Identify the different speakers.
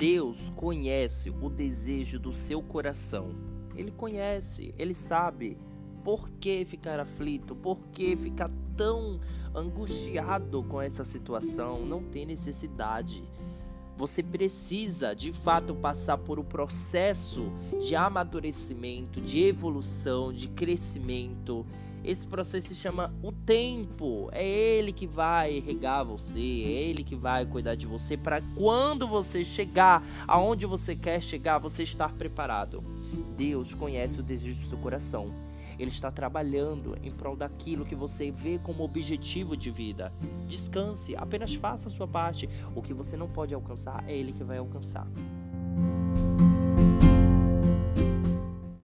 Speaker 1: Deus conhece o desejo do seu coração. Ele conhece, ele sabe por que ficar aflito, por que ficar tão angustiado com essa situação. Não tem necessidade. Você precisa de fato passar por um processo de amadurecimento, de evolução, de crescimento. Esse processo se chama o tempo. É ele que vai regar você, é ele que vai cuidar de você para quando você chegar aonde você quer chegar, você estar preparado. Deus conhece o desejo do seu coração. Ele está trabalhando em prol daquilo que você vê como objetivo de vida. Descanse, apenas faça a sua parte. O que você não pode alcançar é Ele que vai alcançar.